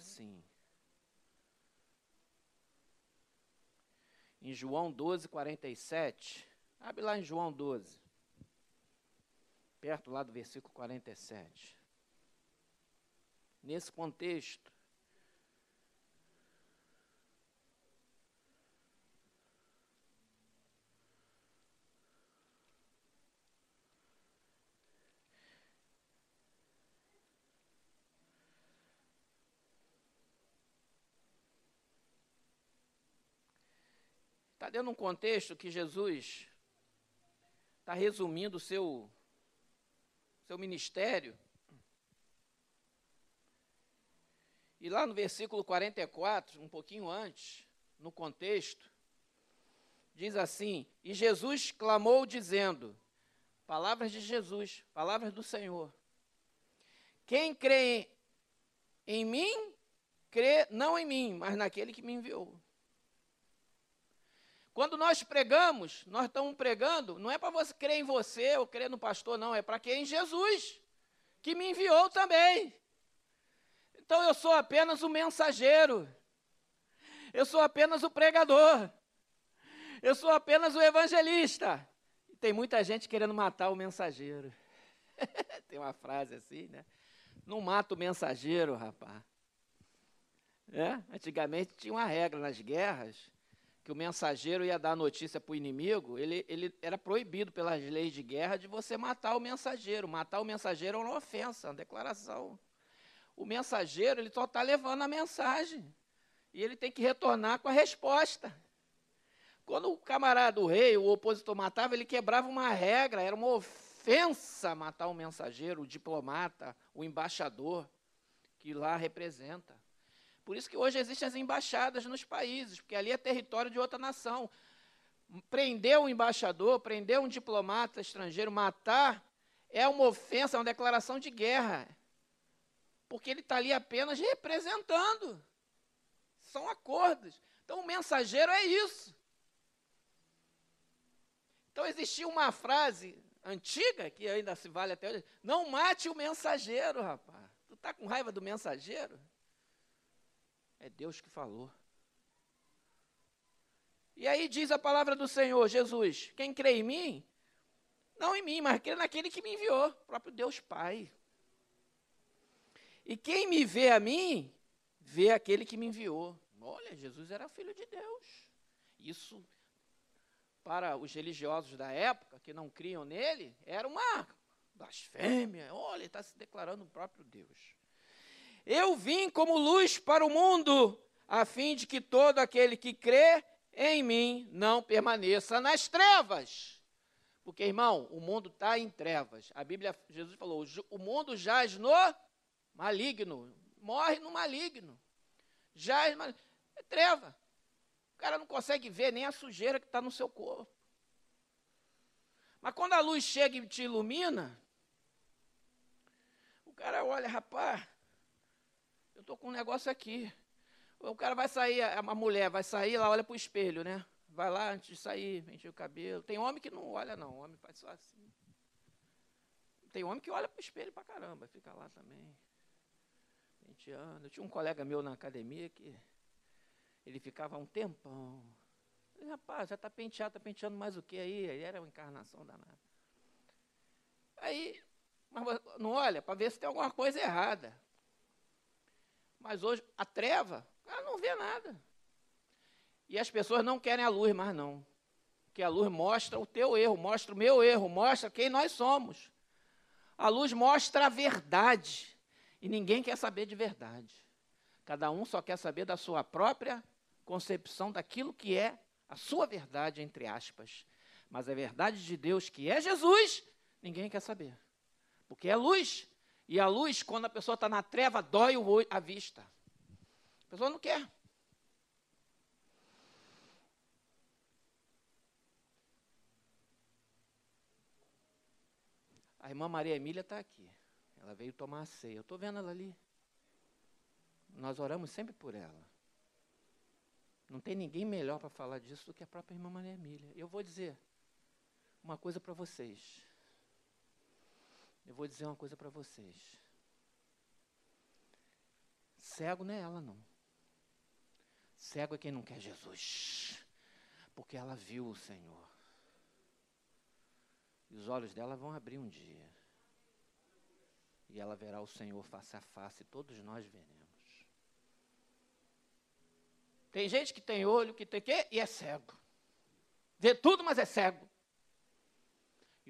assim. Em João 12, 47. Abre lá em João 12. Perto lá do versículo 47. Nesse contexto, Está dentro de um contexto que Jesus está resumindo o seu, seu ministério. E lá no versículo 44, um pouquinho antes, no contexto, diz assim: E Jesus clamou, dizendo, palavras de Jesus, palavras do Senhor: Quem crê em mim, crê não em mim, mas naquele que me enviou. Quando nós pregamos, nós estamos pregando, não é para você crer em você ou crer no pastor, não, é para crer em Jesus, que me enviou também. Então eu sou apenas o mensageiro, eu sou apenas o pregador, eu sou apenas o evangelista. E tem muita gente querendo matar o mensageiro. tem uma frase assim, né? Não mata o mensageiro, rapaz. É? Antigamente tinha uma regra nas guerras que o mensageiro ia dar notícia para o inimigo, ele, ele era proibido pelas leis de guerra de você matar o mensageiro. Matar o mensageiro é uma ofensa, uma declaração. O mensageiro, ele só está levando a mensagem. E ele tem que retornar com a resposta. Quando o camarada, o rei, o opositor matava, ele quebrava uma regra, era uma ofensa matar o mensageiro, o diplomata, o embaixador, que lá representa. Por isso que hoje existem as embaixadas nos países, porque ali é território de outra nação. Prender um embaixador, prender um diplomata estrangeiro, matar, é uma ofensa, é uma declaração de guerra. Porque ele está ali apenas representando. São acordos. Então o mensageiro é isso. Então existia uma frase antiga, que ainda se vale até hoje, não mate o mensageiro, rapaz. Tu está com raiva do mensageiro? É Deus que falou. E aí diz a palavra do Senhor, Jesus: quem crê em mim, não em mim, mas crê naquele que me enviou, próprio Deus Pai. E quem me vê a mim, vê aquele que me enviou. Olha, Jesus era filho de Deus. Isso, para os religiosos da época, que não criam nele, era uma blasfêmia. Olha, ele está se declarando o próprio Deus. Eu vim como luz para o mundo, a fim de que todo aquele que crê em mim não permaneça nas trevas. Porque, irmão, o mundo está em trevas. A Bíblia, Jesus falou: o mundo jaz no maligno, morre no maligno. Jaz no É treva. O cara não consegue ver nem a sujeira que está no seu corpo. Mas quando a luz chega e te ilumina, o cara olha, rapaz, estou com um negócio aqui. O cara vai sair, uma mulher vai sair, ela olha para o espelho, né? Vai lá antes de sair, penteia o cabelo. Tem homem que não olha, não. Homem faz só assim. Tem homem que olha para o espelho para caramba, fica lá também. Penteando. Eu tinha um colega meu na academia que ele ficava um tempão. rapaz, já está penteado, está penteando mais o que aí? Aí era uma encarnação danada. Aí, mas não olha para ver se tem alguma coisa errada. Mas hoje, a treva, ela não vê nada. E as pessoas não querem a luz mais, não. Porque a luz mostra o teu erro, mostra o meu erro, mostra quem nós somos. A luz mostra a verdade. E ninguém quer saber de verdade. Cada um só quer saber da sua própria concepção daquilo que é a sua verdade, entre aspas. Mas a verdade de Deus, que é Jesus, ninguém quer saber. Porque é luz. E a luz, quando a pessoa está na treva, dói a vista. A pessoa não quer. A irmã Maria Emília está aqui. Ela veio tomar a ceia. Eu estou vendo ela ali. Nós oramos sempre por ela. Não tem ninguém melhor para falar disso do que a própria irmã Maria Emília. Eu vou dizer uma coisa para vocês. Eu vou dizer uma coisa para vocês. Cego não é ela, não. Cego é quem não quer Jesus. Porque ela viu o Senhor. E os olhos dela vão abrir um dia. E ela verá o Senhor face a face, todos nós veremos. Tem gente que tem olho, que tem quê? E é cego. Vê tudo, mas é cego.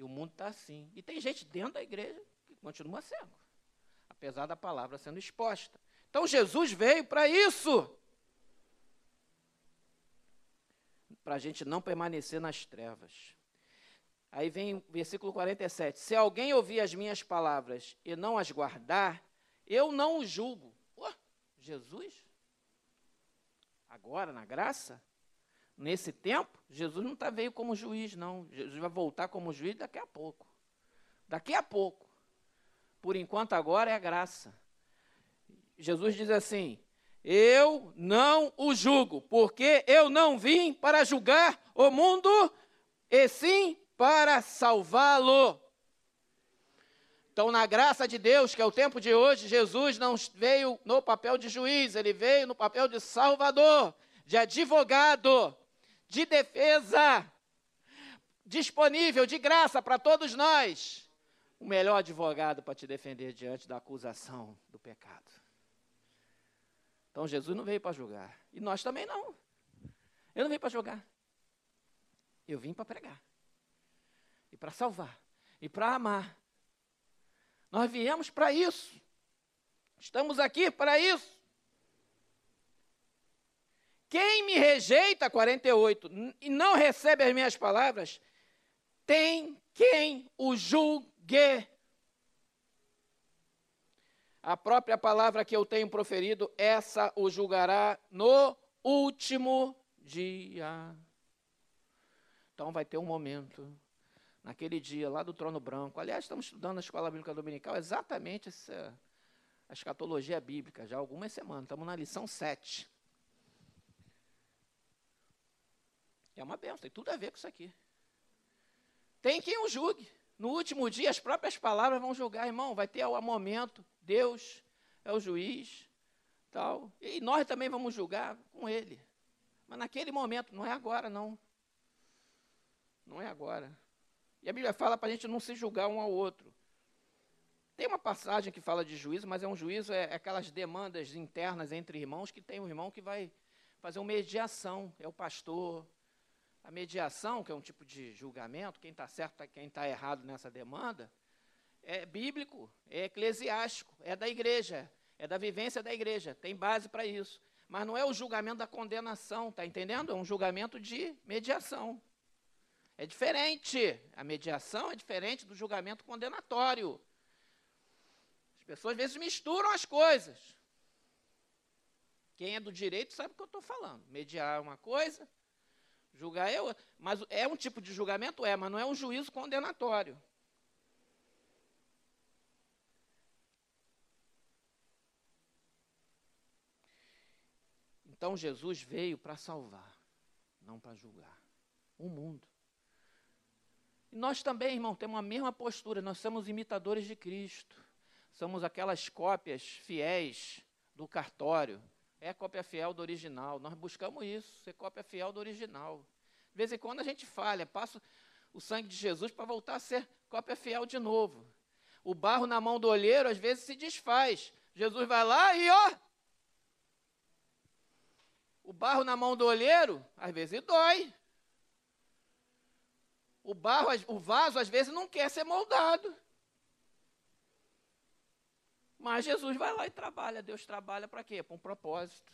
E o mundo está assim. E tem gente dentro da igreja que continua cego. Apesar da palavra sendo exposta. Então Jesus veio para isso. Para a gente não permanecer nas trevas. Aí vem o versículo 47. Se alguém ouvir as minhas palavras e não as guardar, eu não o julgo. Pô, Jesus? Agora, na graça? Nesse tempo, Jesus não tá, veio como juiz, não. Jesus vai voltar como juiz daqui a pouco. Daqui a pouco. Por enquanto, agora é a graça. Jesus diz assim: Eu não o julgo, porque eu não vim para julgar o mundo, e sim para salvá-lo. Então, na graça de Deus, que é o tempo de hoje, Jesus não veio no papel de juiz, ele veio no papel de salvador, de advogado, de defesa, disponível de graça para todos nós. O melhor advogado para te defender diante da acusação do pecado. Então, Jesus não veio para julgar. E nós também não. Eu não vim para julgar. Eu vim para pregar e para salvar e para amar. Nós viemos para isso. Estamos aqui para isso. Quem me rejeita, 48, e não recebe as minhas palavras, tem quem o julgue. A própria palavra que eu tenho proferido, essa o julgará no último dia. Então vai ter um momento naquele dia lá do trono branco. Aliás, estamos estudando na Escola Bíblica Dominical exatamente essa, a escatologia bíblica, já há algumas semanas. Estamos na lição 7. É uma benção, tem tudo a ver com isso aqui. Tem quem o julgue. No último dia, as próprias palavras vão julgar, irmão. Vai ter o momento, Deus é o juiz, tal. E nós também vamos julgar com ele. Mas naquele momento, não é agora, não. Não é agora. E a Bíblia fala para a gente não se julgar um ao outro. Tem uma passagem que fala de juízo, mas é um juízo, é, é aquelas demandas internas entre irmãos, que tem um irmão que vai fazer uma mediação, é o pastor. A mediação, que é um tipo de julgamento, quem está certo, quem está errado nessa demanda, é bíblico, é eclesiástico, é da igreja, é da vivência da igreja, tem base para isso. Mas não é o julgamento da condenação, está entendendo? É um julgamento de mediação. É diferente. A mediação é diferente do julgamento condenatório. As pessoas às vezes misturam as coisas. Quem é do direito sabe o que eu estou falando. Mediar é uma coisa, julgar é. Mas é um tipo de julgamento? É, mas não é um juízo condenatório. Então Jesus veio para salvar, não para julgar o mundo. E nós também, irmão, temos a mesma postura, nós somos imitadores de Cristo. Somos aquelas cópias fiéis do cartório. É cópia fiel do original. Nós buscamos isso, ser cópia fiel do original. De vez em quando a gente falha, passa o sangue de Jesus para voltar a ser cópia fiel de novo. O barro na mão do olheiro às vezes se desfaz. Jesus vai lá e ó. O barro na mão do olheiro às vezes dói. O barro, o vaso, às vezes, não quer ser moldado. Mas Jesus vai lá e trabalha. Deus trabalha para quê? Para um propósito.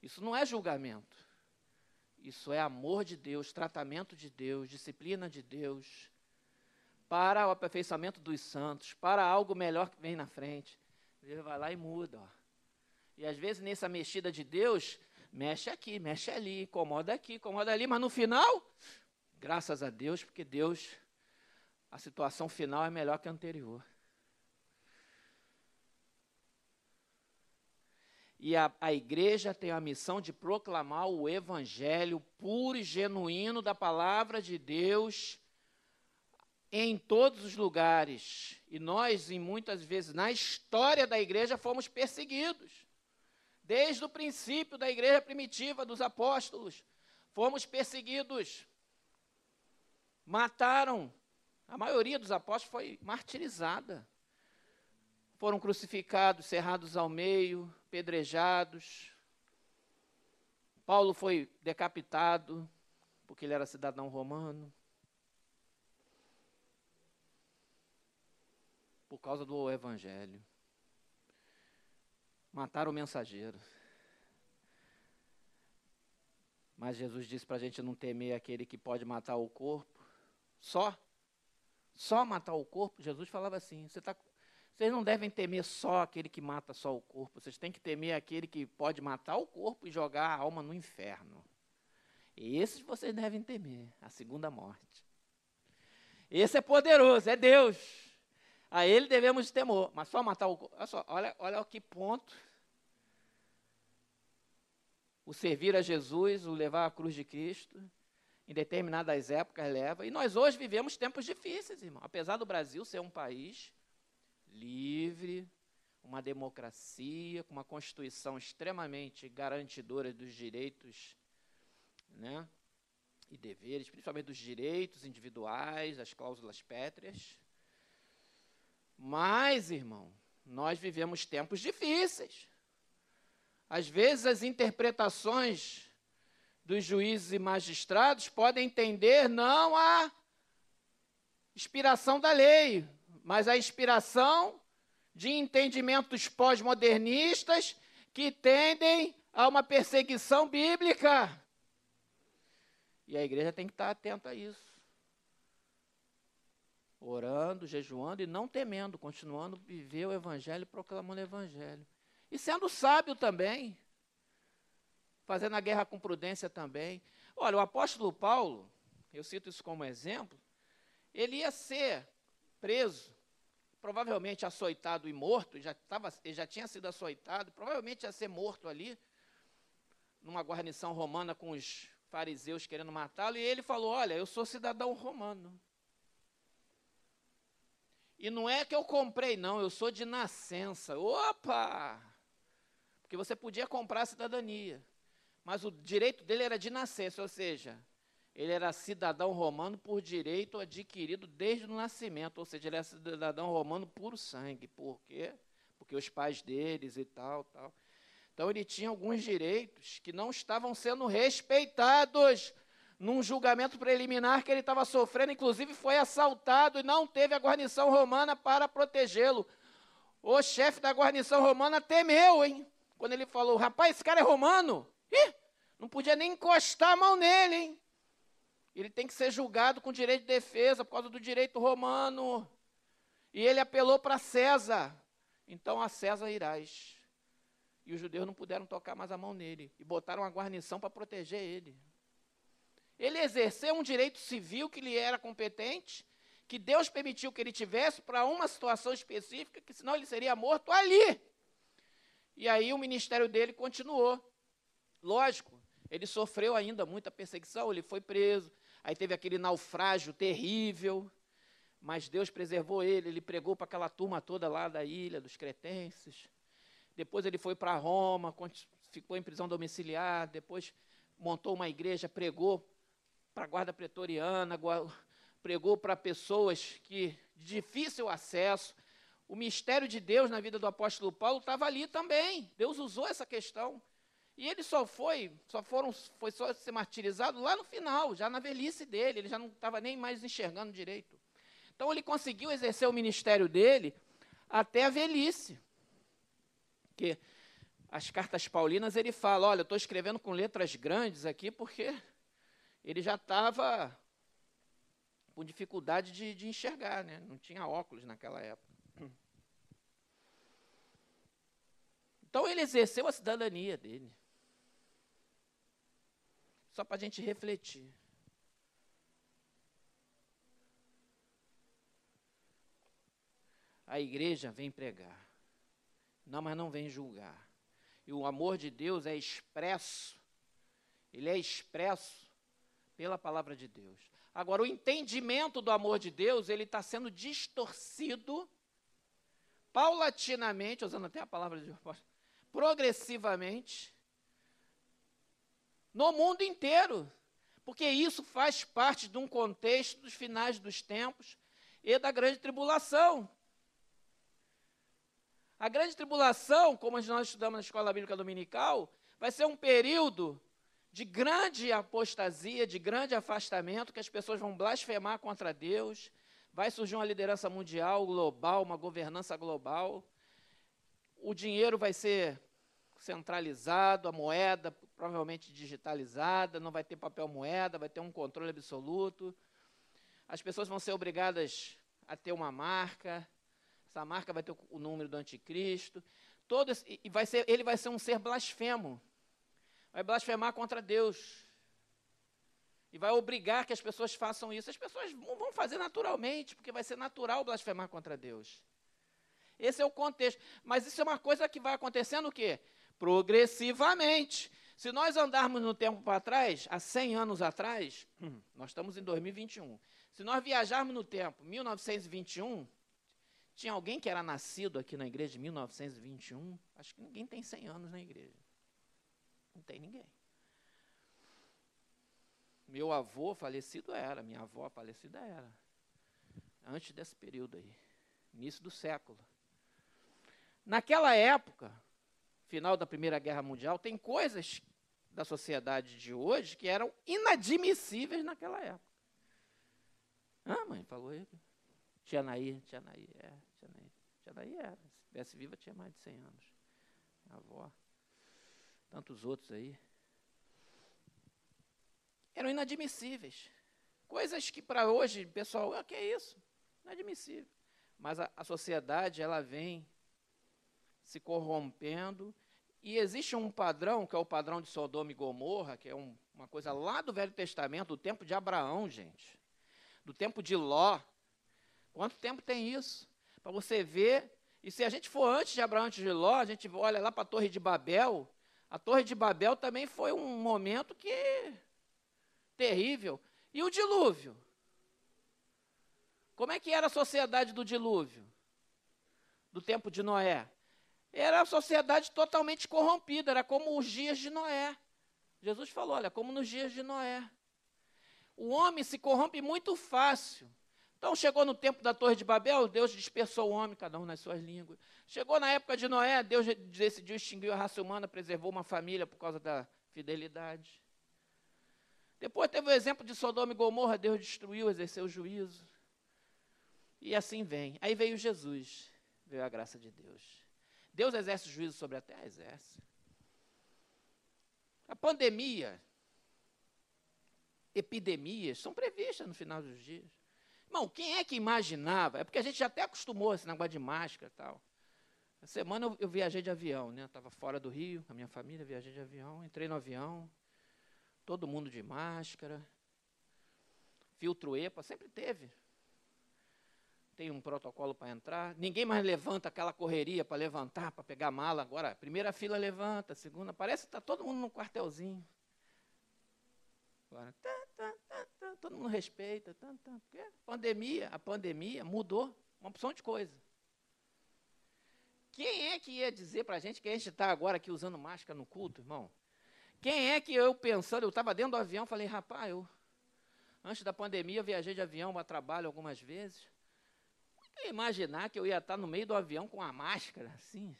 Isso não é julgamento. Isso é amor de Deus, tratamento de Deus, disciplina de Deus, para o aperfeiçoamento dos santos, para algo melhor que vem na frente. Deus vai lá e muda. Ó. E às vezes, nessa mexida de Deus, mexe aqui, mexe ali, incomoda aqui, incomoda ali, mas no final, graças a Deus, porque Deus, a situação final é melhor que a anterior. E a, a igreja tem a missão de proclamar o evangelho puro e genuíno da palavra de Deus em todos os lugares. E nós, em muitas vezes, na história da igreja, fomos perseguidos. Desde o princípio da igreja primitiva, dos apóstolos, fomos perseguidos. Mataram. A maioria dos apóstolos foi martirizada. Foram crucificados, cerrados ao meio, pedrejados. Paulo foi decapitado, porque ele era cidadão romano. Por causa do evangelho. Mataram o mensageiro. Mas Jesus disse para a gente não temer aquele que pode matar o corpo. Só. Só matar o corpo. Jesus falava assim: você tá, vocês não devem temer só aquele que mata só o corpo. Vocês têm que temer aquele que pode matar o corpo e jogar a alma no inferno. Esses vocês devem temer, a segunda morte. Esse é poderoso, é Deus. A ele devemos temor, mas só matar o olha só, olha, olha que ponto. O servir a Jesus, o levar a cruz de Cristo, em determinadas épocas leva. E nós hoje vivemos tempos difíceis, irmão. Apesar do Brasil ser um país livre, uma democracia, com uma constituição extremamente garantidora dos direitos né, e deveres, principalmente dos direitos individuais, as cláusulas pétreas. Mas, irmão, nós vivemos tempos difíceis. Às vezes as interpretações dos juízes e magistrados podem entender não a inspiração da lei, mas a inspiração de entendimentos pós-modernistas que tendem a uma perseguição bíblica. E a igreja tem que estar atenta a isso orando, jejuando e não temendo, continuando a viver o Evangelho, proclamando o Evangelho. E sendo sábio também, fazendo a guerra com prudência também. Olha, o apóstolo Paulo, eu cito isso como exemplo, ele ia ser preso, provavelmente açoitado e morto, já, tava, já tinha sido açoitado, provavelmente ia ser morto ali, numa guarnição romana com os fariseus querendo matá-lo, e ele falou: Olha, eu sou cidadão romano. E não é que eu comprei, não, eu sou de nascença. Opa! Porque você podia comprar a cidadania. Mas o direito dele era de nascença, ou seja, ele era cidadão romano por direito adquirido desde o nascimento, ou seja, ele era cidadão romano puro sangue. Por quê? Porque os pais deles e tal, tal. Então ele tinha alguns direitos que não estavam sendo respeitados num julgamento preliminar que ele estava sofrendo, inclusive foi assaltado e não teve a guarnição romana para protegê-lo. O chefe da guarnição romana temeu, hein? Quando ele falou: rapaz, esse cara é romano? Ih, não podia nem encostar a mão nele, hein? Ele tem que ser julgado com direito de defesa por causa do direito romano. E ele apelou para César. Então a César irás. E os judeus não puderam tocar mais a mão nele. E botaram a guarnição para proteger ele. Ele exerceu um direito civil que lhe era competente, que Deus permitiu que ele tivesse para uma situação específica, que senão ele seria morto ali. E aí o ministério dele continuou. Lógico, ele sofreu ainda muita perseguição, ele foi preso, aí teve aquele naufrágio terrível, mas Deus preservou ele, ele pregou para aquela turma toda lá da ilha, dos cretenses. Depois ele foi para Roma, ficou em prisão domiciliar, depois montou uma igreja, pregou para a guarda pretoriana, pregou para pessoas que de difícil acesso. O mistério de Deus na vida do apóstolo Paulo estava ali também. Deus usou essa questão. E ele só foi, só foram, foi só ser martirizado lá no final, já na velhice dele, ele já não estava nem mais enxergando direito. Então ele conseguiu exercer o ministério dele até a velhice. Porque as cartas paulinas ele fala, olha, eu estou escrevendo com letras grandes aqui porque ele já estava com dificuldade de, de enxergar, né? não tinha óculos naquela época. Então ele exerceu a cidadania dele. Só para a gente refletir. A igreja vem pregar. Não, mas não vem julgar. E o amor de Deus é expresso. Ele é expresso pela palavra de Deus. Agora, o entendimento do amor de Deus, ele está sendo distorcido paulatinamente, usando até a palavra de apóstolo, progressivamente, no mundo inteiro. Porque isso faz parte de um contexto dos finais dos tempos e da grande tribulação. A grande tribulação, como nós estudamos na escola bíblica dominical, vai ser um período de grande apostasia, de grande afastamento, que as pessoas vão blasfemar contra Deus, vai surgir uma liderança mundial, global, uma governança global. O dinheiro vai ser centralizado, a moeda provavelmente digitalizada, não vai ter papel moeda, vai ter um controle absoluto. As pessoas vão ser obrigadas a ter uma marca, essa marca vai ter o número do anticristo. Todo esse, e vai ser, ele vai ser um ser blasfemo. Vai blasfemar contra Deus. E vai obrigar que as pessoas façam isso. As pessoas vão fazer naturalmente, porque vai ser natural blasfemar contra Deus. Esse é o contexto. Mas isso é uma coisa que vai acontecendo o quê? Progressivamente. Se nós andarmos no tempo para trás, há 100 anos atrás, nós estamos em 2021. Se nós viajarmos no tempo, 1921, tinha alguém que era nascido aqui na igreja em 1921? Acho que ninguém tem 100 anos na igreja. Não tem ninguém. Meu avô falecido era, minha avó falecida era. Antes desse período aí, início do século. Naquela época, final da Primeira Guerra Mundial, tem coisas da sociedade de hoje que eram inadmissíveis naquela época. Ah, mãe, falou aí. Tia Nair, tia Nair, é, tia Nair. Tia era. Se tivesse viva, tinha mais de 100 anos. Minha avó. Tantos outros aí. Eram inadmissíveis. Coisas que para hoje, pessoal, o que é isso? Inadmissível. Mas a, a sociedade, ela vem se corrompendo e existe um padrão, que é o padrão de Sodoma e Gomorra, que é um, uma coisa lá do Velho Testamento, do tempo de Abraão, gente. Do tempo de Ló, Quanto tempo tem isso? Para você ver. E se a gente for antes de Abraão, antes de Ló, a gente olha lá para a Torre de Babel. A Torre de Babel também foi um momento que terrível. E o dilúvio? Como é que era a sociedade do dilúvio? Do tempo de Noé? Era a sociedade totalmente corrompida, era como os dias de Noé. Jesus falou: olha, como nos dias de Noé. O homem se corrompe muito fácil. Então chegou no tempo da Torre de Babel, Deus dispersou o homem, cada um nas suas línguas. Chegou na época de Noé, Deus decidiu extinguir a raça humana, preservou uma família por causa da fidelidade. Depois teve o exemplo de Sodoma e Gomorra, Deus destruiu, exerceu o juízo. E assim vem. Aí veio Jesus, veio a graça de Deus. Deus exerce juízo sobre a terra? Exerce. A pandemia, epidemias, são previstas no final dos dias. Irmão, quem é que imaginava? É porque a gente já até acostumou esse negócio de máscara e tal. Semana eu, eu viajei de avião, né? Estava fora do Rio, a minha família, viajei de avião, entrei no avião, todo mundo de máscara, filtro EPA, sempre teve. Tem um protocolo para entrar, ninguém mais levanta aquela correria para levantar, para pegar mala. Agora, primeira fila levanta, segunda, parece que está todo mundo no quartelzinho. Agora, tá, tá, tá, todo mundo respeita, porque a pandemia, a pandemia mudou uma opção de coisa. Quem é que ia dizer para a gente que a gente está agora aqui usando máscara no culto, irmão? Quem é que eu pensando, eu estava dentro do avião, falei, rapaz, eu, antes da pandemia, eu viajei de avião para trabalho algumas vezes. Imaginar que eu ia estar no meio do avião com uma máscara, assim.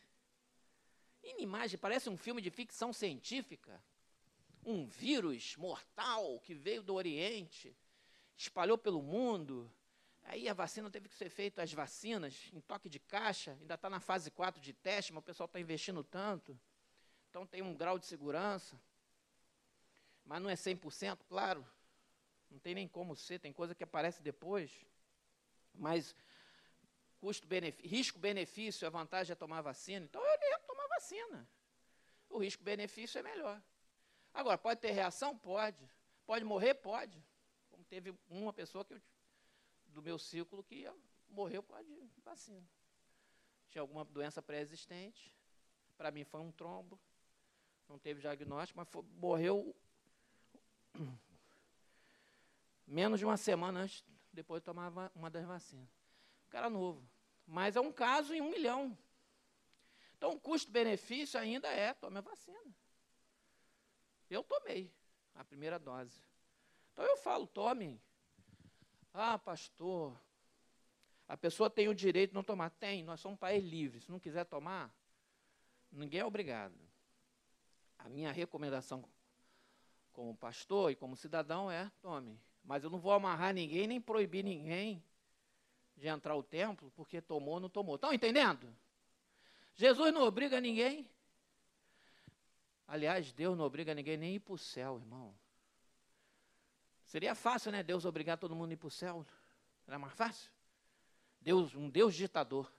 Inimagem, parece um filme de ficção científica um vírus mortal que veio do Oriente, espalhou pelo mundo. Aí a vacina teve que ser feita, as vacinas, em toque de caixa, ainda está na fase 4 de teste, mas o pessoal está investindo tanto. Então tem um grau de segurança. Mas não é 100%, claro. Não tem nem como ser, tem coisa que aparece depois. Mas risco-benefício, a vantagem é tomar vacina. Então eu oriento tomar vacina. O risco-benefício é melhor. Agora, pode ter reação? Pode. Pode morrer? Pode. Como teve uma pessoa que eu, do meu círculo que morreu por causa de vacina. Tinha alguma doença pré-existente. Para mim foi um trombo. Não teve diagnóstico, mas foi, morreu Menos de uma semana antes, depois de tomar uma das vacinas. Cara novo. Mas é um caso em um milhão. Então, o custo-benefício ainda é, tome a vacina. Eu tomei a primeira dose. Então, eu falo, tomem. Ah, pastor, a pessoa tem o direito de não tomar. Tem, nós somos um país livre. Se não quiser tomar, ninguém é obrigado. A minha recomendação como pastor e como cidadão é: tome. Mas eu não vou amarrar ninguém, nem proibir ninguém de entrar ao templo, porque tomou ou não tomou. Estão entendendo? Jesus não obriga ninguém. Aliás, Deus não obriga ninguém nem ir para o céu, irmão. Seria fácil, né? Deus obrigar todo mundo a ir para o céu. Era mais fácil? Deus, um Deus ditador.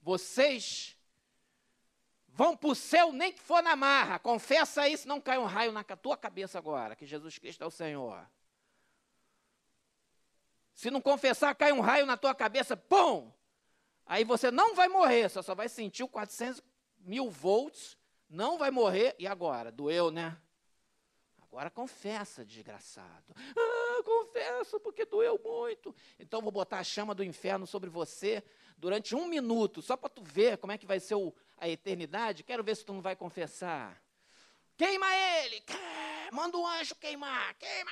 Vocês vão para o céu nem que for na marra. Confessa isso, não cai um raio na tua cabeça agora, que Jesus Cristo é o Senhor. Se não confessar, cai um raio na tua cabeça, pum! Aí você não vai morrer, só, só vai sentir o 400 mil volts, não vai morrer. E agora? Doeu, né? Agora confessa, desgraçado. Ah, confesso porque doeu muito. Então vou botar a chama do inferno sobre você durante um minuto, só para tu ver como é que vai ser o, a eternidade. Quero ver se tu não vai confessar. Queima ele! Manda um anjo queimar! Queima!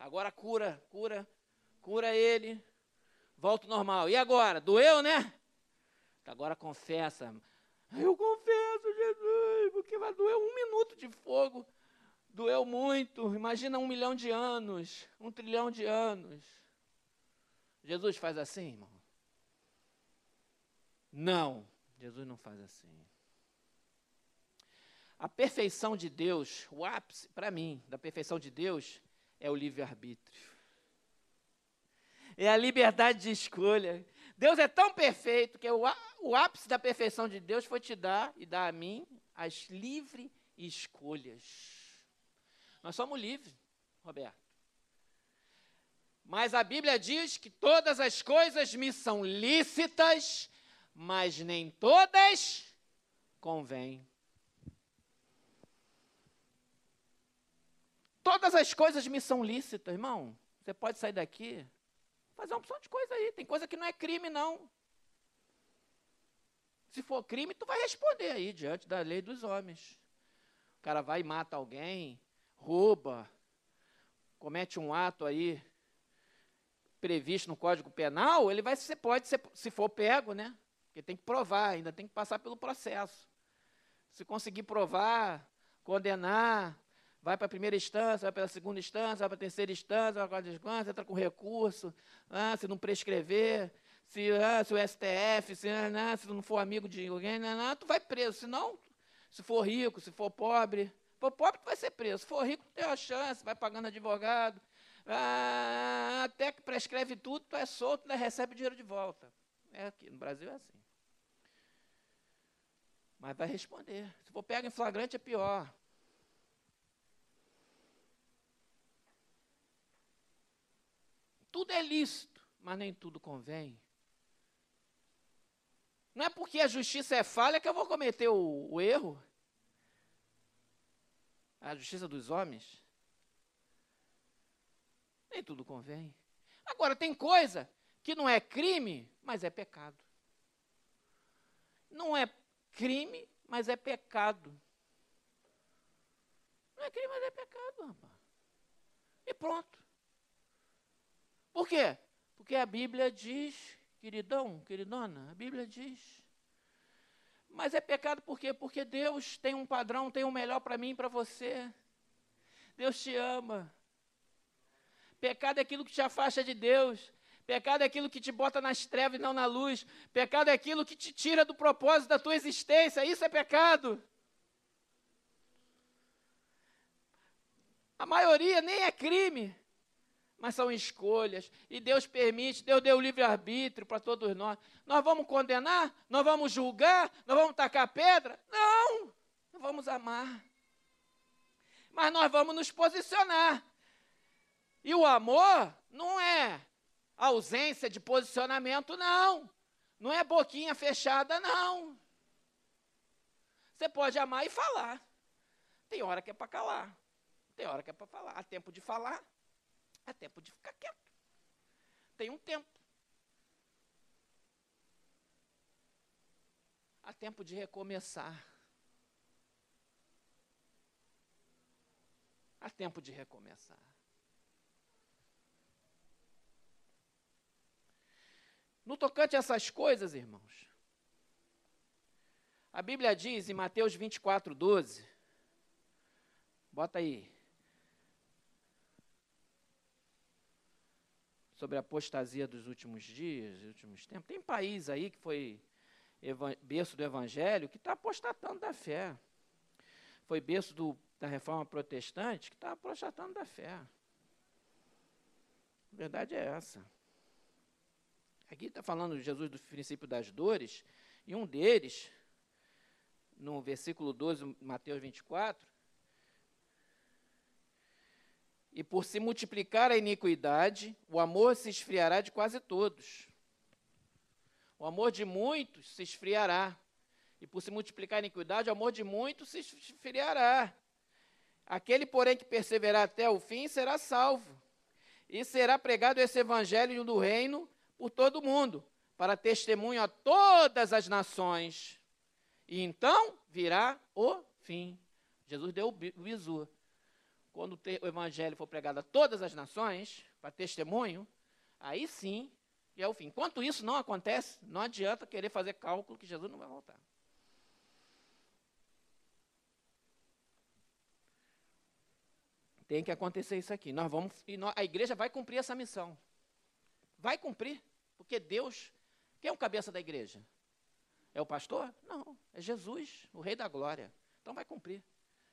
Agora cura, cura, cura ele. Volta ao normal. E agora? Doeu, né? Agora confessa. Eu confesso, Jesus, porque vai doer um minuto de fogo. Doeu muito. Imagina um milhão de anos, um trilhão de anos. Jesus faz assim, irmão? Não, Jesus não faz assim. A perfeição de Deus, o ápice, para mim, da perfeição de Deus, é o livre-arbítrio. É a liberdade de escolha. Deus é tão perfeito que o, o ápice da perfeição de Deus foi te dar e dar a mim as livres escolhas. Nós somos livres, Roberto. Mas a Bíblia diz que todas as coisas me são lícitas, mas nem todas convêm. Todas as coisas me são lícitas, irmão. Você pode sair daqui, fazer uma opção de coisa aí. Tem coisa que não é crime, não. Se for crime, tu vai responder aí diante da lei dos homens. O cara vai e mata alguém, rouba, comete um ato aí previsto no Código Penal, ele vai ser, pode ser, se for pego, né? Porque tem que provar, ainda tem que passar pelo processo. Se conseguir provar, condenar, vai para a primeira instância, vai para a segunda instância, vai para a terceira instância, vai para a quarta instância, entra com recurso, ah, se não prescrever, se, ah, se o STF, se, ah, se não for amigo de alguém, não, tu vai preso. Se não, se for rico, se for pobre, se for pobre, tu vai ser preso. Se for rico, tu tem a chance, vai pagando advogado. Ah, até que prescreve tudo, tu é solto, né, recebe dinheiro de volta. É aqui, no Brasil é assim. Mas vai responder. Se for pego em flagrante, é pior. Tudo é lícito, mas nem tudo convém. Não é porque a justiça é falha que eu vou cometer o, o erro. A justiça dos homens. Nem tudo convém. Agora, tem coisa que não é crime, mas é pecado. Não é crime, mas é pecado. Não é crime, mas é pecado, rapaz. E pronto. Por quê? Porque a Bíblia diz, queridão, queridona, a Bíblia diz. Mas é pecado por quê? Porque Deus tem um padrão, tem um melhor para mim e para você. Deus te ama. Pecado é aquilo que te afasta de Deus. Pecado é aquilo que te bota nas trevas e não na luz. Pecado é aquilo que te tira do propósito da tua existência. Isso é pecado. A maioria nem é crime mas são escolhas. E Deus permite, Deus deu livre-arbítrio para todos nós. Nós vamos condenar? Nós vamos julgar? Nós vamos tacar pedra? Não! Nós vamos amar. Mas nós vamos nos posicionar. E o amor não é ausência de posicionamento, não. Não é boquinha fechada, não. Você pode amar e falar. Tem hora que é para calar. Tem hora que é para falar. Há tempo de falar, há tempo de ficar quieto. Tem um tempo. Há tempo de recomeçar. Há tempo de recomeçar. No tocante a essas coisas, irmãos, a Bíblia diz em Mateus 24, 12, bota aí, sobre a apostasia dos últimos dias, dos últimos tempos. Tem país aí que foi berço do Evangelho que está apostatando da fé. Foi berço do, da reforma protestante que está apostatando da fé. A verdade é essa. Aqui está falando de Jesus do princípio das dores, e um deles, no versículo 12, Mateus 24, e por se multiplicar a iniquidade, o amor se esfriará de quase todos. O amor de muitos se esfriará. E por se multiplicar a iniquidade, o amor de muitos se esfriará. Aquele, porém, que perseverar até o fim será salvo. E será pregado esse evangelho do reino por todo mundo, para testemunho a todas as nações. E então virá o fim. Jesus deu o bizu. Quando o evangelho for pregado a todas as nações, para testemunho, aí sim é o fim. Enquanto isso não acontece, não adianta querer fazer cálculo que Jesus não vai voltar. Tem que acontecer isso aqui. Nós vamos e nós, a igreja vai cumprir essa missão. Vai cumprir, porque Deus, quem é o cabeça da igreja? É o pastor? Não, é Jesus, o rei da glória. Então vai cumprir.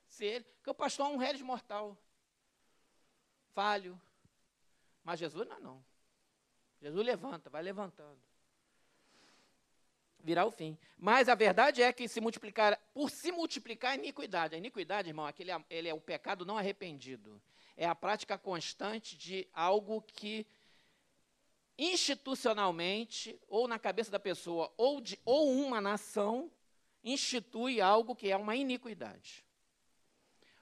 Se ele, porque o pastor é um réis mortal. Falho. Mas Jesus não, é não. Jesus levanta, vai levantando. Virá o fim. Mas a verdade é que se multiplicar, por se multiplicar a iniquidade. A iniquidade, irmão, aquele, ele é o pecado não arrependido. É a prática constante de algo que institucionalmente, ou na cabeça da pessoa, ou, de, ou uma nação, institui algo que é uma iniquidade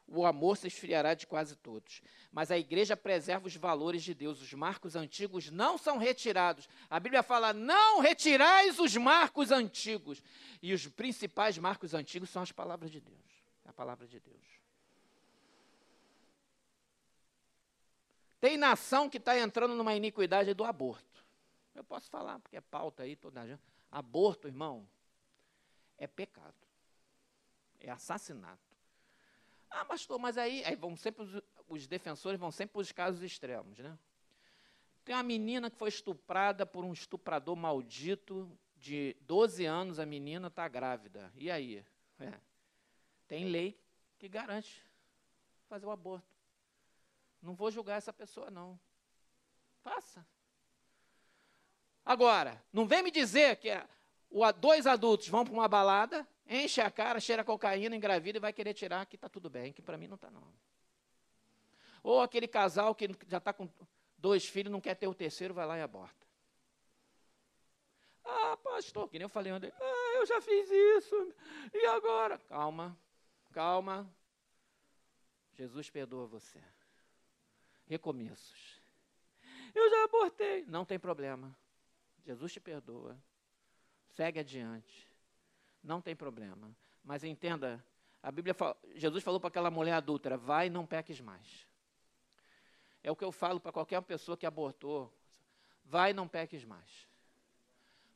o amor se esfriará de quase todos. Mas a igreja preserva os valores de Deus. Os marcos antigos não são retirados. A Bíblia fala: não retirais os marcos antigos. E os principais marcos antigos são as palavras de Deus. A palavra de Deus. Tem nação que está entrando numa iniquidade do aborto. Eu posso falar, porque é pauta aí toda a gente. Aborto, irmão, é pecado. É assassinato. Ah, pastor, mas aí, aí vão sempre os, os defensores vão sempre para os casos extremos, né? Tem uma menina que foi estuprada por um estuprador maldito de 12 anos, a menina está grávida. E aí? É. Tem lei que garante fazer o aborto. Não vou julgar essa pessoa, não. Faça. Agora, não vem me dizer que dois adultos vão para uma balada Enche a cara, cheira cocaína, engravida e vai querer tirar que está tudo bem, que para mim não está não. Ou aquele casal que já está com dois filhos, não quer ter o terceiro, vai lá e aborta. Ah, pastor, que nem eu falei ontem, ah, eu já fiz isso, e agora? Calma, calma. Jesus perdoa você. Recomeços. Eu já abortei. Não tem problema. Jesus te perdoa. Segue adiante não tem problema. Mas entenda, a Bíblia fala, Jesus falou para aquela mulher adúltera, vai e não peques mais. É o que eu falo para qualquer pessoa que abortou, vai não peques mais.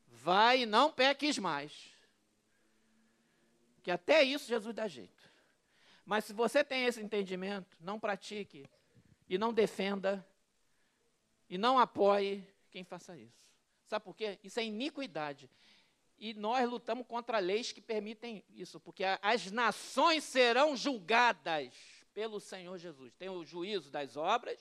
Vai não peques mais. Que até isso Jesus dá jeito. Mas se você tem esse entendimento, não pratique e não defenda e não apoie quem faça isso. Sabe por quê? Isso é iniquidade. E nós lutamos contra leis que permitem isso, porque as nações serão julgadas pelo Senhor Jesus. Tem o juízo das obras,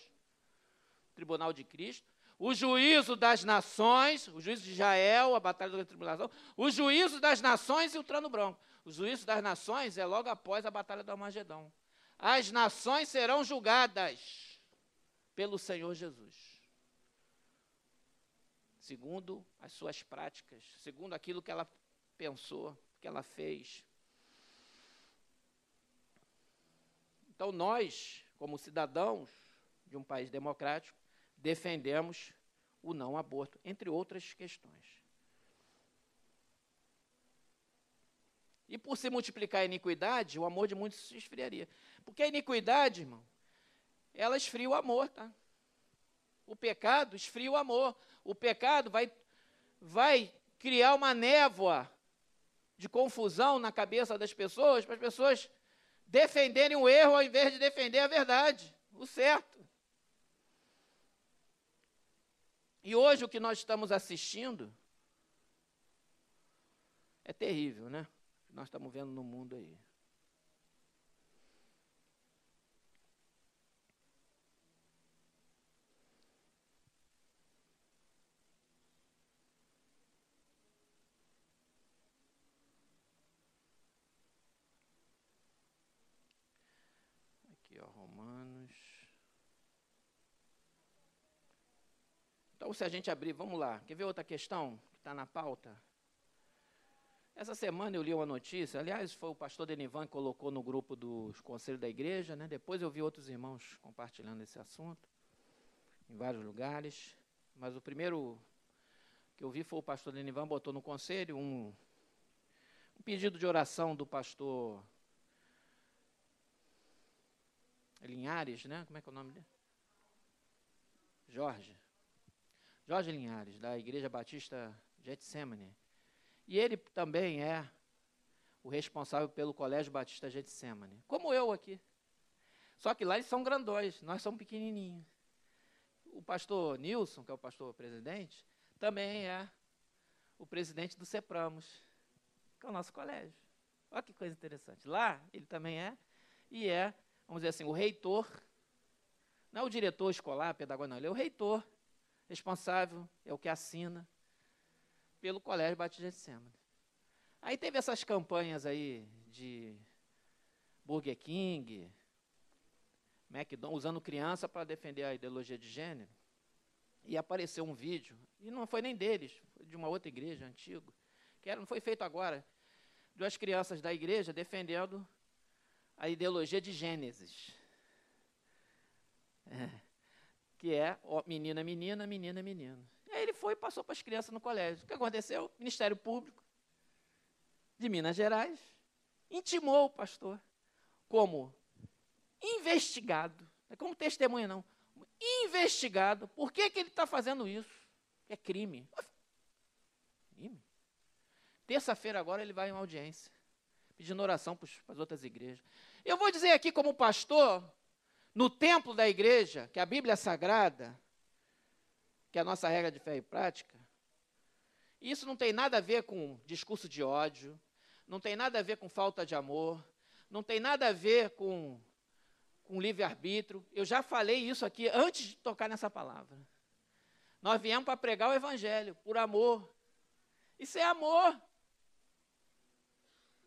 tribunal de Cristo, o juízo das nações, o juízo de Israel, a batalha da tribulação, o juízo das nações e o trono branco. O juízo das nações é logo após a batalha do Armagedão. As nações serão julgadas pelo Senhor Jesus segundo as suas práticas, segundo aquilo que ela pensou, que ela fez. Então nós como cidadãos de um país democrático, defendemos o não aborto, entre outras questões. E por se multiplicar a iniquidade, o amor de muitos se esfriaria. Porque a iniquidade, irmão, ela esfria o amor, tá? O pecado esfria o amor. O pecado vai, vai criar uma névoa de confusão na cabeça das pessoas, para as pessoas defenderem o erro ao invés de defender a verdade, o certo. E hoje o que nós estamos assistindo é terrível, né? nós estamos vendo no mundo aí. Aqui, ó, Romanos. Então, se a gente abrir, vamos lá. Quer ver outra questão que está na pauta? Essa semana eu li uma notícia, aliás, foi o pastor Denivan que colocou no grupo dos conselhos da igreja, né? depois eu vi outros irmãos compartilhando esse assunto, em vários lugares, mas o primeiro que eu vi foi o pastor Denivan botou no conselho um, um pedido de oração do pastor Linhares, né? Como é que é o nome dele? Jorge. Jorge Linhares, da Igreja Batista Getsemane. E ele também é o responsável pelo Colégio Batista Getsemane, como eu aqui. Só que lá eles são grandões, nós somos pequenininhos. O pastor Nilson, que é o pastor presidente, também é o presidente do CEPRAMOS, que é o nosso colégio. Olha que coisa interessante. Lá ele também é, e é, vamos dizer assim, o reitor, não é o diretor escolar, pedagogo, não, ele é o reitor, responsável, é o que assina pelo Colégio Batista de Semana. Aí teve essas campanhas aí de Burger King, McDonald's, usando criança para defender a ideologia de gênero. E apareceu um vídeo, e não foi nem deles, foi de uma outra igreja antiga, que era, não foi feito agora, duas crianças da igreja defendendo a ideologia de Gênesis. É, que é ó, menina, menina, menina, menino. Aí ele foi e passou para as crianças no colégio. O que aconteceu? Ministério Público de Minas Gerais intimou o pastor como investigado, não é como testemunha não, investigado. Por que, que ele está fazendo isso? É crime. Crime. Terça-feira agora ele vai em uma audiência, pedindo oração para as outras igrejas. Eu vou dizer aqui como pastor, no templo da igreja, que a Bíblia é sagrada, que é a nossa regra de fé e prática, isso não tem nada a ver com discurso de ódio, não tem nada a ver com falta de amor, não tem nada a ver com, com livre-arbítrio. Eu já falei isso aqui antes de tocar nessa palavra. Nós viemos para pregar o Evangelho, por amor. Isso é amor.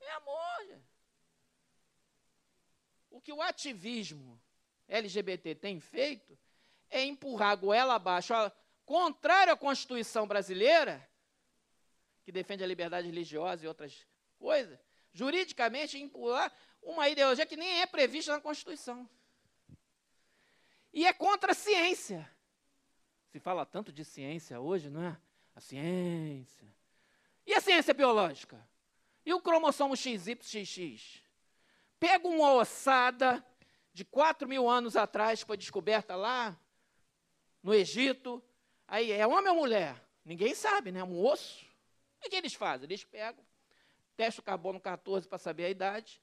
É amor. O que o ativismo LGBT tem feito é empurrar a goela abaixo contrário à Constituição brasileira, que defende a liberdade religiosa e outras coisas, juridicamente impular uma ideologia que nem é prevista na Constituição. E é contra a ciência. Se fala tanto de ciência hoje, não é? A ciência. E a ciência biológica? E o cromossomo XYXX? Pega uma ossada de 4 mil anos atrás, foi descoberta lá no Egito, Aí, é homem ou mulher? Ninguém sabe, né? Um osso. O que eles fazem? Eles pegam, testam o carbono 14 para saber a idade.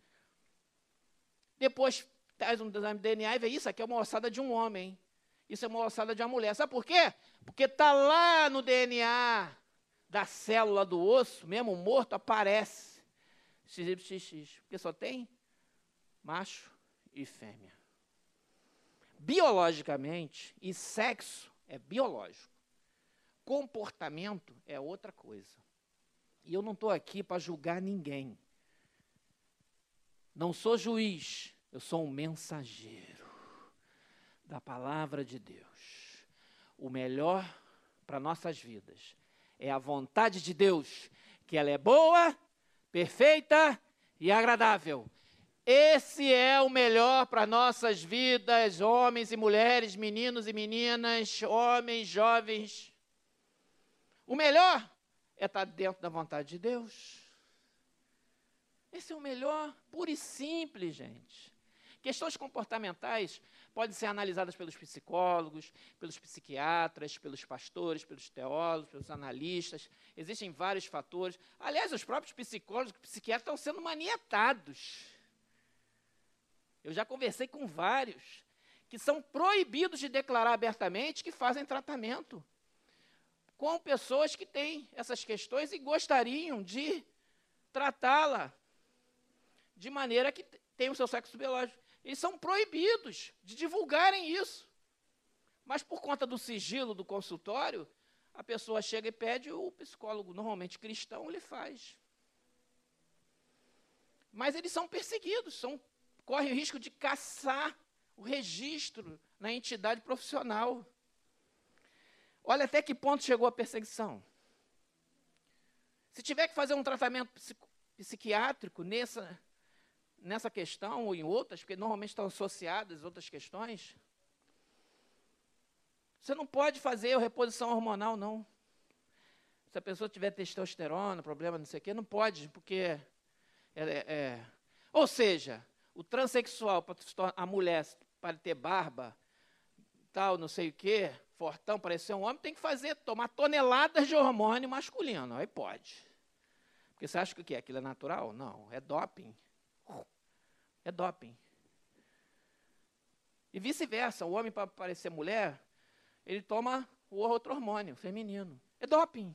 Depois traz um exame de DNA e vê isso aqui é uma ossada de um homem. Isso é uma ossada de uma mulher. Sabe por quê? Porque está lá no DNA da célula do osso, mesmo morto, aparece XXX. Porque só tem macho e fêmea. Biologicamente, e sexo é biológico. Comportamento é outra coisa. E eu não estou aqui para julgar ninguém. Não sou juiz, eu sou um mensageiro da palavra de Deus. O melhor para nossas vidas é a vontade de Deus, que ela é boa, perfeita e agradável. Esse é o melhor para nossas vidas, homens e mulheres, meninos e meninas, homens, jovens. O melhor é estar dentro da vontade de Deus. Esse é o melhor, puro e simples, gente. Questões comportamentais podem ser analisadas pelos psicólogos, pelos psiquiatras, pelos pastores, pelos teólogos, pelos analistas. Existem vários fatores. Aliás, os próprios psicólogos e psiquiatras estão sendo manietados. Eu já conversei com vários que são proibidos de declarar abertamente que fazem tratamento com pessoas que têm essas questões e gostariam de tratá-la de maneira que tenha o seu sexo biológico. Eles são proibidos de divulgarem isso. Mas por conta do sigilo do consultório, a pessoa chega e pede, o psicólogo, normalmente cristão, ele faz. Mas eles são perseguidos, são, correm o risco de caçar o registro na entidade profissional. Olha até que ponto chegou a perseguição. Se tiver que fazer um tratamento psiquiátrico nessa, nessa questão ou em outras, porque normalmente estão associadas outras questões, você não pode fazer a reposição hormonal, não. Se a pessoa tiver testosterona, problema, não sei o quê, não pode, porque. É, é, é. Ou seja, o transexual, a mulher, para ter barba, tal, não sei o quê, fortão, parecer um homem, tem que fazer, tomar toneladas de hormônio masculino. Aí pode. Porque você acha que o que? Aquilo é natural? Não, é doping. É doping. E vice-versa, o homem, para parecer mulher, ele toma o outro hormônio, feminino. É doping.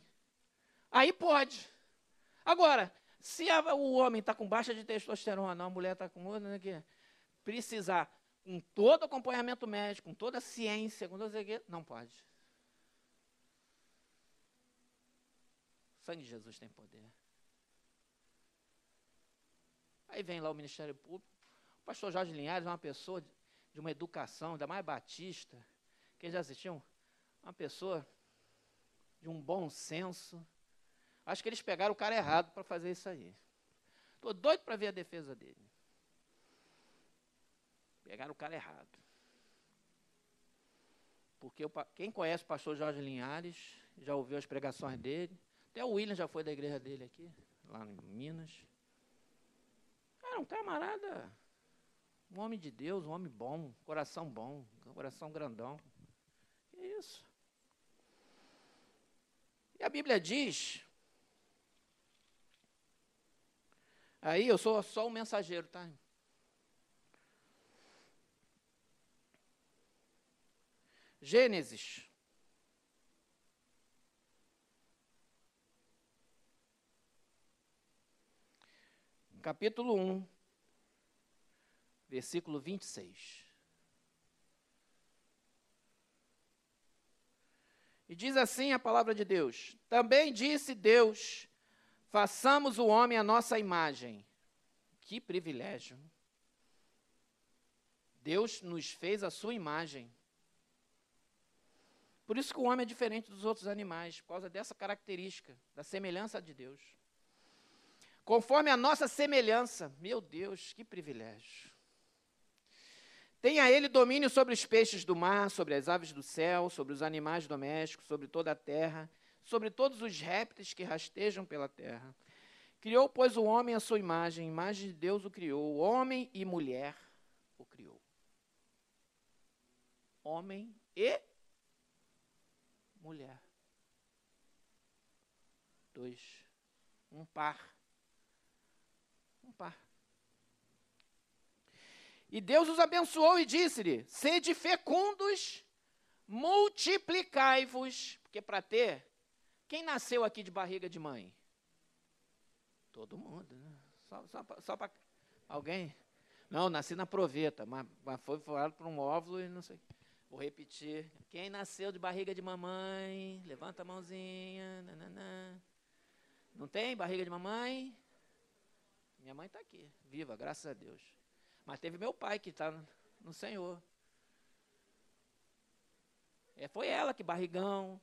Aí pode. Agora, se a, o homem está com baixa de testosterona, a mulher está com outra, né, precisar com todo acompanhamento médico, com toda a ciência, com toda a... não pode. O sangue de Jesus tem poder. Aí vem lá o Ministério Público. O pastor Jorge Linhares é uma pessoa de uma educação, ainda mais batista. Quem já assistiu? Uma pessoa de um bom senso. Acho que eles pegaram o cara errado para fazer isso aí. Estou doido para ver a defesa dele. Pegaram o cara errado. Porque quem conhece o pastor Jorge Linhares, já ouviu as pregações dele. Até o William já foi da igreja dele aqui, lá em Minas. Era um camarada, um homem de Deus, um homem bom, coração bom, coração grandão. Que isso? E a Bíblia diz. Aí eu sou só o mensageiro, tá? Gênesis. Capítulo 1, versículo 26. E diz assim a palavra de Deus: Também disse Deus: façamos o homem a nossa imagem. Que privilégio. Deus nos fez a sua imagem. Por isso que o homem é diferente dos outros animais, por causa dessa característica, da semelhança de Deus. Conforme a nossa semelhança, meu Deus, que privilégio. Tenha ele domínio sobre os peixes do mar, sobre as aves do céu, sobre os animais domésticos, sobre toda a terra, sobre todos os répteis que rastejam pela terra. Criou, pois, o homem à sua imagem, imagem de Deus o criou, homem e mulher o criou. Homem e mulher. Dois. Um par. Um par. E Deus os abençoou e disse-lhe: Sede fecundos, multiplicai-vos. Porque para ter, quem nasceu aqui de barriga de mãe? Todo mundo, né? Só, só, só para alguém? Não, nasci na proveta, mas, mas foi falado por um óvulo e não sei. Vou repetir. Quem nasceu de barriga de mamãe, levanta a mãozinha. Nananã. Não tem barriga de mamãe? Minha mãe está aqui, viva, graças a Deus. Mas teve meu pai que está no Senhor. É, foi ela que barrigão.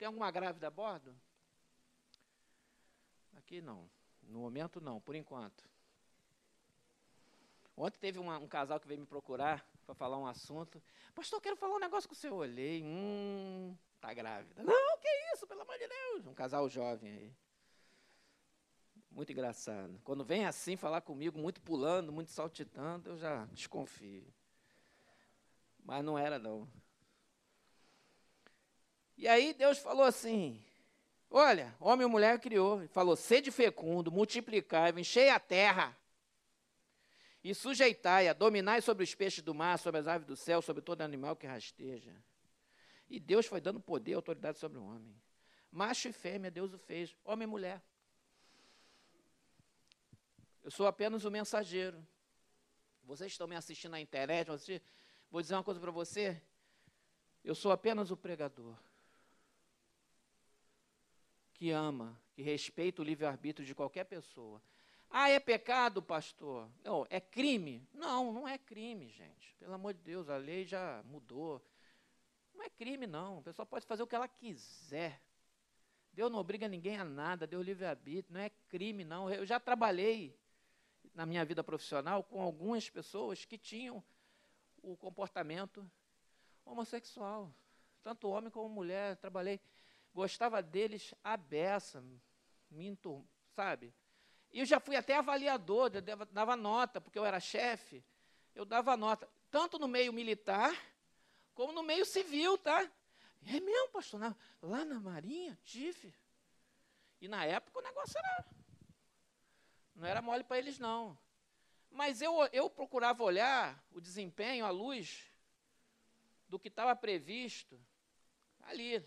Tem alguma grávida a bordo? Aqui não. No momento não, por enquanto. Ontem teve uma, um casal que veio me procurar para falar um assunto. Pastor, eu quero falar um negócio com o senhor. Olhei, hum, tá grávida. Não, que isso, pelo amor de Deus. Um casal jovem aí. Muito engraçado. Quando vem assim falar comigo, muito pulando, muito saltitando, eu já desconfio. Mas não era, não. E aí Deus falou assim: Olha, homem e mulher criou, falou: sede fecundo, multiplicai, enchei a terra, e sujeitai-a, dominai sobre os peixes do mar, sobre as aves do céu, sobre todo animal que rasteja. E Deus foi dando poder e autoridade sobre o homem. Macho e fêmea, Deus o fez, homem e mulher. Eu sou apenas o mensageiro. Vocês estão me assistindo na internet, vou dizer uma coisa para você. Eu sou apenas o pregador que ama, que respeita o livre-arbítrio de qualquer pessoa. Ah, é pecado, pastor? Não, é crime? Não, não é crime, gente. Pelo amor de Deus, a lei já mudou. Não é crime, não. A pessoa pode fazer o que ela quiser. Deus não obriga ninguém a nada, Deus livre-arbítrio. Não é crime, não. Eu já trabalhei na minha vida profissional com algumas pessoas que tinham o comportamento homossexual. Tanto homem como mulher. Trabalhei, gostava deles a beça, minto, sabe? E eu já fui até avaliador, dava nota, porque eu era chefe, eu dava nota, tanto no meio militar, como no meio civil, tá? É mesmo, pastor, lá na Marinha, tive. E na época o negócio era. Não era mole para eles, não. Mas eu, eu procurava olhar o desempenho, a luz do que estava previsto ali.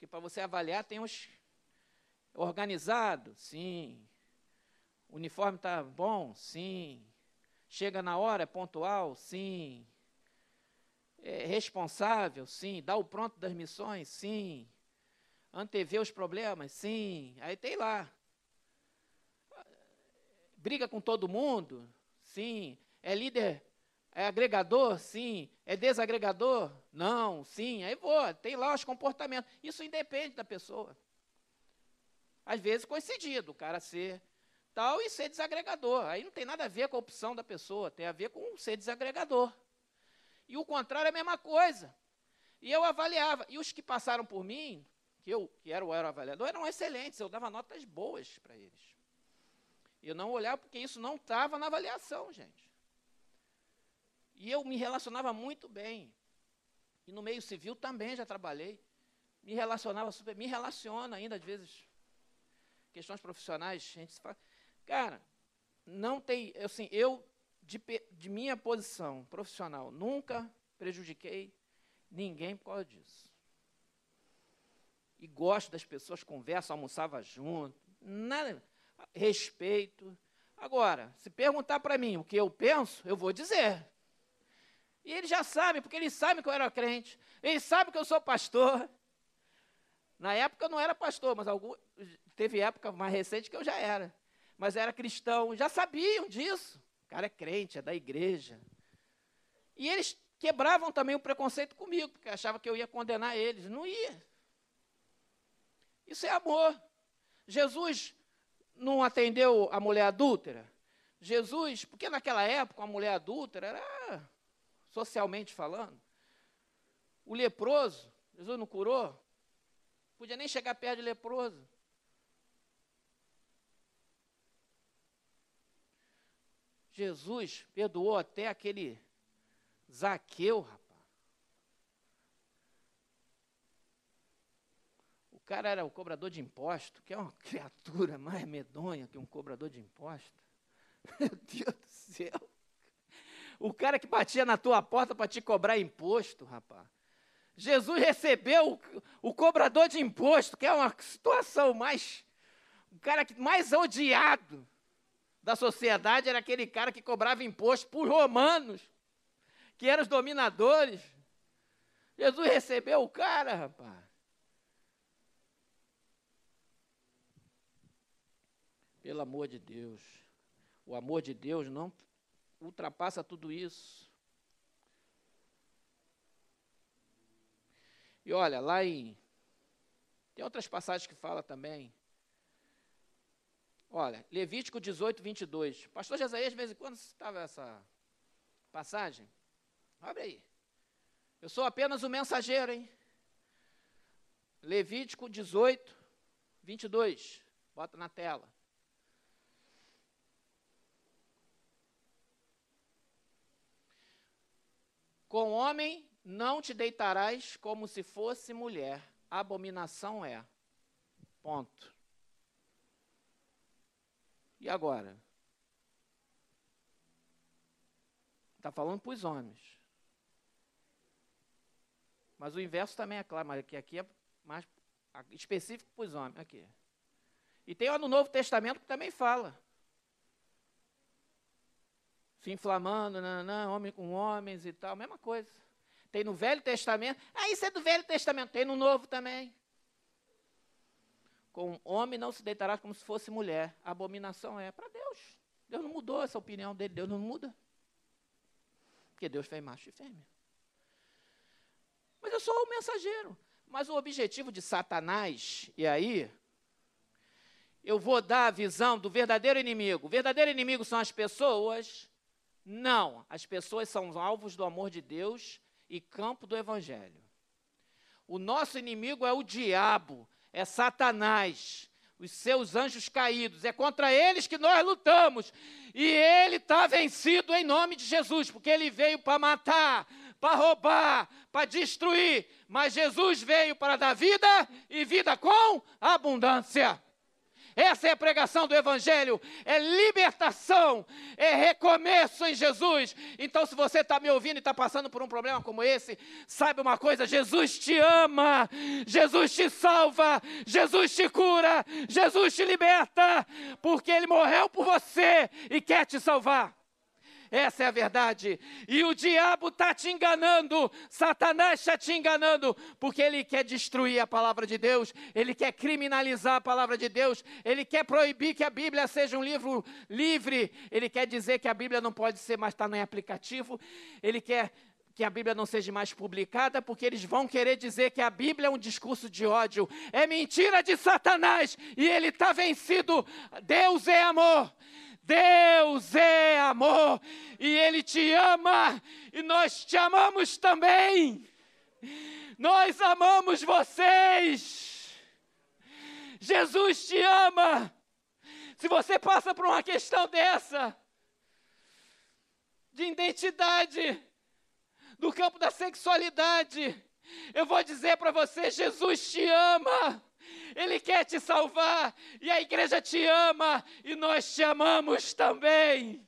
Porque para você avaliar tem os organizado, sim. O uniforme está bom? Sim. Chega na hora, é pontual? Sim. É responsável? Sim. Dá o pronto das missões? Sim. Antever os problemas? Sim. Aí tem lá. Briga com todo mundo? Sim. É líder? É agregador? Sim. É desagregador? Não. Sim. Aí vou. Tem lá os comportamentos. Isso independe da pessoa. Às vezes coincidido, o cara ser tal e ser desagregador. Aí não tem nada a ver com a opção da pessoa, tem a ver com ser desagregador. E o contrário é a mesma coisa. E eu avaliava. E os que passaram por mim, que eu que era o avaliador, eram excelentes, eu dava notas boas para eles. Eu não olhava porque isso não estava na avaliação, gente. E eu me relacionava muito bem. E no meio civil também já trabalhei. Me relacionava super, me relaciona ainda às vezes. Questões profissionais, a gente se fala. Cara, não tem, assim, eu, de, de minha posição profissional, nunca prejudiquei ninguém por causa disso. E gosto das pessoas, converso, almoçava junto, nada, respeito. Agora, se perguntar para mim o que eu penso, eu vou dizer. E eles já sabem, porque eles sabem que eu era crente, eles sabem que eu sou pastor. Na época eu não era pastor, mas algum, teve época mais recente que eu já era mas era cristão, já sabiam disso. O cara é crente, é da igreja. E eles quebravam também o preconceito comigo, porque achavam que eu ia condenar eles. Não ia. Isso é amor. Jesus não atendeu a mulher adúltera? Jesus, porque naquela época a mulher adúltera era, socialmente falando, o leproso, Jesus não curou? Podia nem chegar perto de leproso. Jesus perdoou até aquele Zaqueu, rapaz. O cara era o cobrador de imposto, que é uma criatura mais medonha que um cobrador de imposto. Meu Deus do céu. O cara que batia na tua porta para te cobrar imposto, rapaz. Jesus recebeu o, o, cobrador de imposto, que é uma situação mais. O cara que mais odiado da sociedade era aquele cara que cobrava imposto por romanos, que eram os dominadores. Jesus recebeu o cara, rapaz. Pelo amor de Deus. O amor de Deus não ultrapassa tudo isso. E olha, lá em. Tem outras passagens que fala também Olha, Levítico 18, 22. Pastor Jesaías, de vez em quando, citava essa passagem. Abre aí. Eu sou apenas o mensageiro, hein? Levítico 18, 22. Bota na tela. Com homem não te deitarás como se fosse mulher. Abominação é. Ponto. E agora? Está falando para os homens. Mas o inverso também é claro, mas aqui, aqui é mais específico para os homens. Aqui. E tem no Novo Testamento que também fala. Se inflamando, não, homem com homens e tal, mesma coisa. Tem no Velho Testamento. Ah, isso é do Velho Testamento. Tem no Novo também. Com homem não se deitará como se fosse mulher. A abominação é para Deus. Deus não mudou essa opinião dele. Deus não muda. Porque Deus fez macho e fêmea. Mas eu sou o mensageiro. Mas o objetivo de Satanás, e aí, eu vou dar a visão do verdadeiro inimigo. O verdadeiro inimigo são as pessoas? Não. As pessoas são alvos do amor de Deus e campo do evangelho. O nosso inimigo é o diabo, é Satanás, os seus anjos caídos. É contra eles que nós lutamos. E ele está vencido em nome de Jesus, porque ele veio para matar, para roubar, para destruir. Mas Jesus veio para dar vida e vida com abundância. Essa é a pregação do Evangelho, é libertação, é recomeço em Jesus. Então, se você está me ouvindo e está passando por um problema como esse, saiba uma coisa: Jesus te ama, Jesus te salva, Jesus te cura, Jesus te liberta, porque Ele morreu por você e quer te salvar. Essa é a verdade. E o diabo está te enganando, Satanás está te enganando, porque ele quer destruir a palavra de Deus, ele quer criminalizar a palavra de Deus, ele quer proibir que a Bíblia seja um livro livre, ele quer dizer que a Bíblia não pode ser mais estar tá em aplicativo, ele quer que a Bíblia não seja mais publicada, porque eles vão querer dizer que a Bíblia é um discurso de ódio. É mentira de Satanás e ele está vencido. Deus é amor. Deus é amor e Ele te ama e nós te amamos também. Nós amamos vocês. Jesus te ama. Se você passa por uma questão dessa, de identidade, do campo da sexualidade, eu vou dizer para você: Jesus te ama. Ele quer te salvar, e a igreja te ama, e nós te amamos também.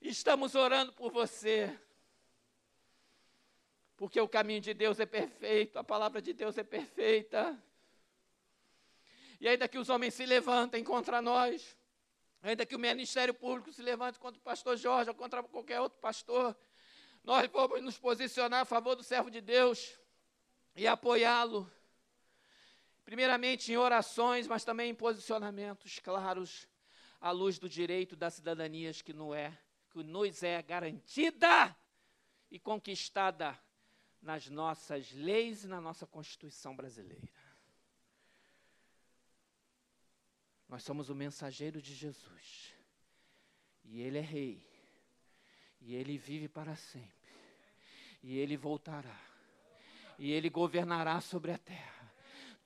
Estamos orando por você, porque o caminho de Deus é perfeito, a palavra de Deus é perfeita. E ainda que os homens se levantem contra nós, ainda que o Ministério Público se levante contra o pastor Jorge ou contra qualquer outro pastor, nós vamos nos posicionar a favor do servo de Deus e apoiá-lo primeiramente em orações, mas também em posicionamentos claros à luz do direito das cidadanias que, não é, que nos é garantida e conquistada nas nossas leis e na nossa Constituição brasileira. Nós somos o mensageiro de Jesus. E Ele é Rei. E Ele vive para sempre. E Ele voltará. E Ele governará sobre a terra.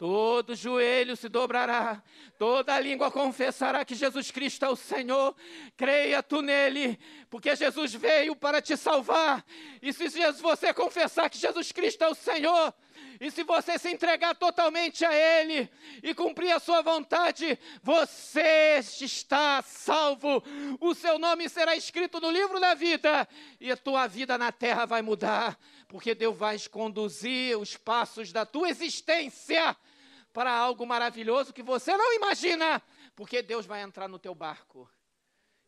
Todo joelho se dobrará, toda língua confessará que Jesus Cristo é o Senhor. Creia tu nele, porque Jesus veio para te salvar. E se você confessar que Jesus Cristo é o Senhor, e se você se entregar totalmente a Ele e cumprir a sua vontade, você está salvo. O seu nome será escrito no livro da vida e a tua vida na terra vai mudar, porque Deus vai conduzir os passos da tua existência para algo maravilhoso que você não imagina, porque Deus vai entrar no teu barco.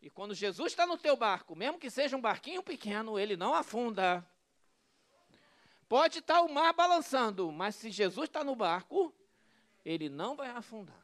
E quando Jesus está no teu barco, mesmo que seja um barquinho pequeno, ele não afunda. Pode estar o mar balançando, mas se Jesus está no barco, ele não vai afundar.